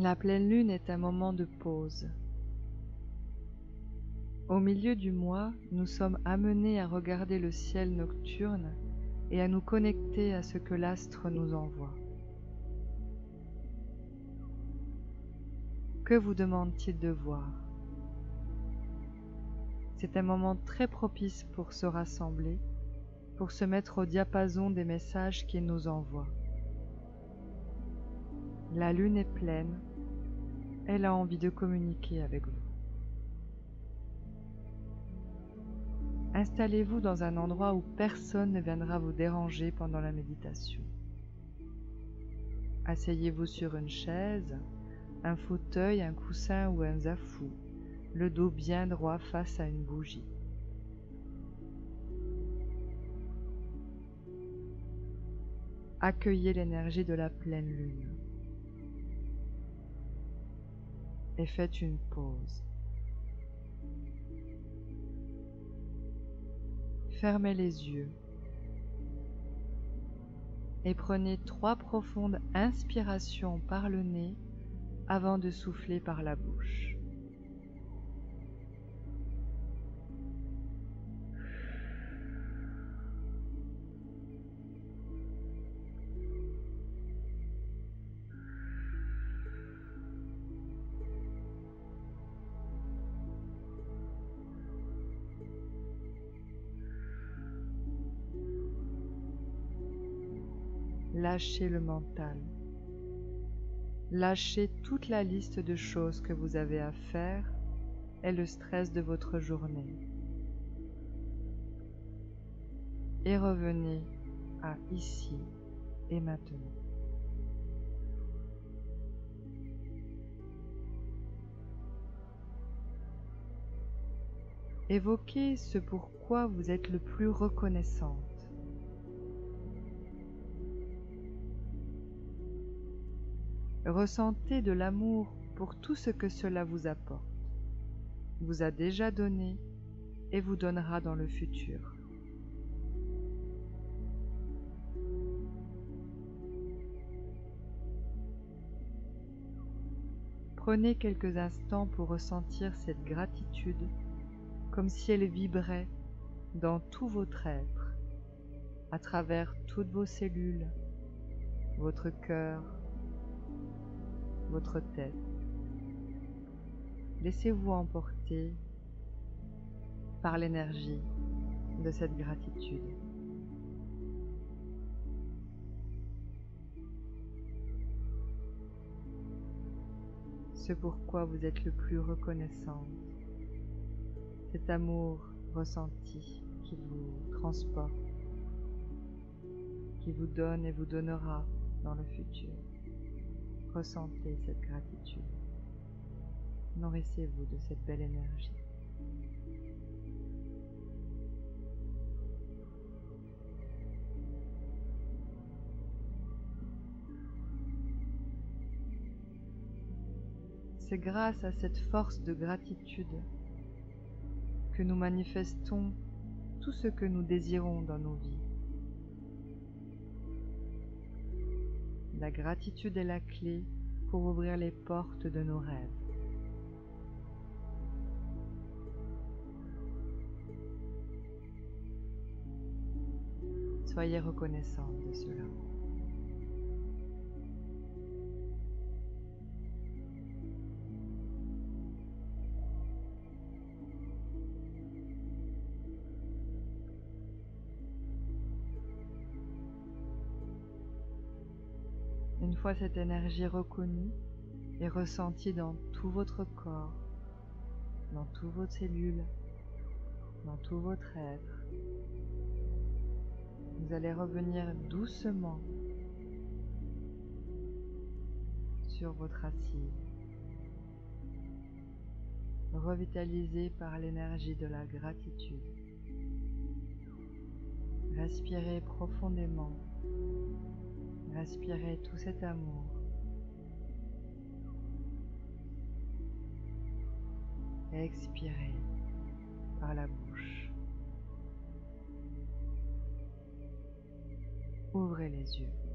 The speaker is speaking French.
La pleine lune est un moment de pause. Au milieu du mois, nous sommes amenés à regarder le ciel nocturne et à nous connecter à ce que l'astre nous envoie. Que vous demande-t-il de voir? C'est un moment très propice pour se rassembler, pour se mettre au diapason des messages qu'il nous envoie. La lune est pleine, elle a envie de communiquer avec vous. Installez-vous dans un endroit où personne ne viendra vous déranger pendant la méditation. Asseyez-vous sur une chaise, un fauteuil, un coussin ou un zafou, le dos bien droit face à une bougie. Accueillez l'énergie de la pleine lune et faites une pause. Fermez les yeux et prenez trois profondes inspirations par le nez avant de souffler par la bouche. Lâchez le mental. Lâchez toute la liste de choses que vous avez à faire et le stress de votre journée. Et revenez à ici et maintenant. Évoquez ce pourquoi vous êtes le plus reconnaissante. Ressentez de l'amour pour tout ce que cela vous apporte, vous a déjà donné et vous donnera dans le futur. Prenez quelques instants pour ressentir cette gratitude comme si elle vibrait dans tout votre être, à travers toutes vos cellules, votre cœur, votre tête. Laissez-vous emporter par l'énergie de cette gratitude. Ce pourquoi vous êtes le plus reconnaissant, cet amour ressenti qui vous transporte, qui vous donne et vous donnera dans le futur. Ressentez cette gratitude. Nourrissez-vous de cette belle énergie. C'est grâce à cette force de gratitude que nous manifestons tout ce que nous désirons dans nos vies. La gratitude est la clé pour ouvrir les portes de nos rêves. Soyez reconnaissant de cela. Une fois cette énergie reconnue et ressentie dans tout votre corps, dans toutes vos cellules, dans tout votre être, vous allez revenir doucement sur votre assise, revitalisé par l'énergie de la gratitude. Respirez profondément Respirez tout cet amour. Expirez par la bouche. Ouvrez les yeux.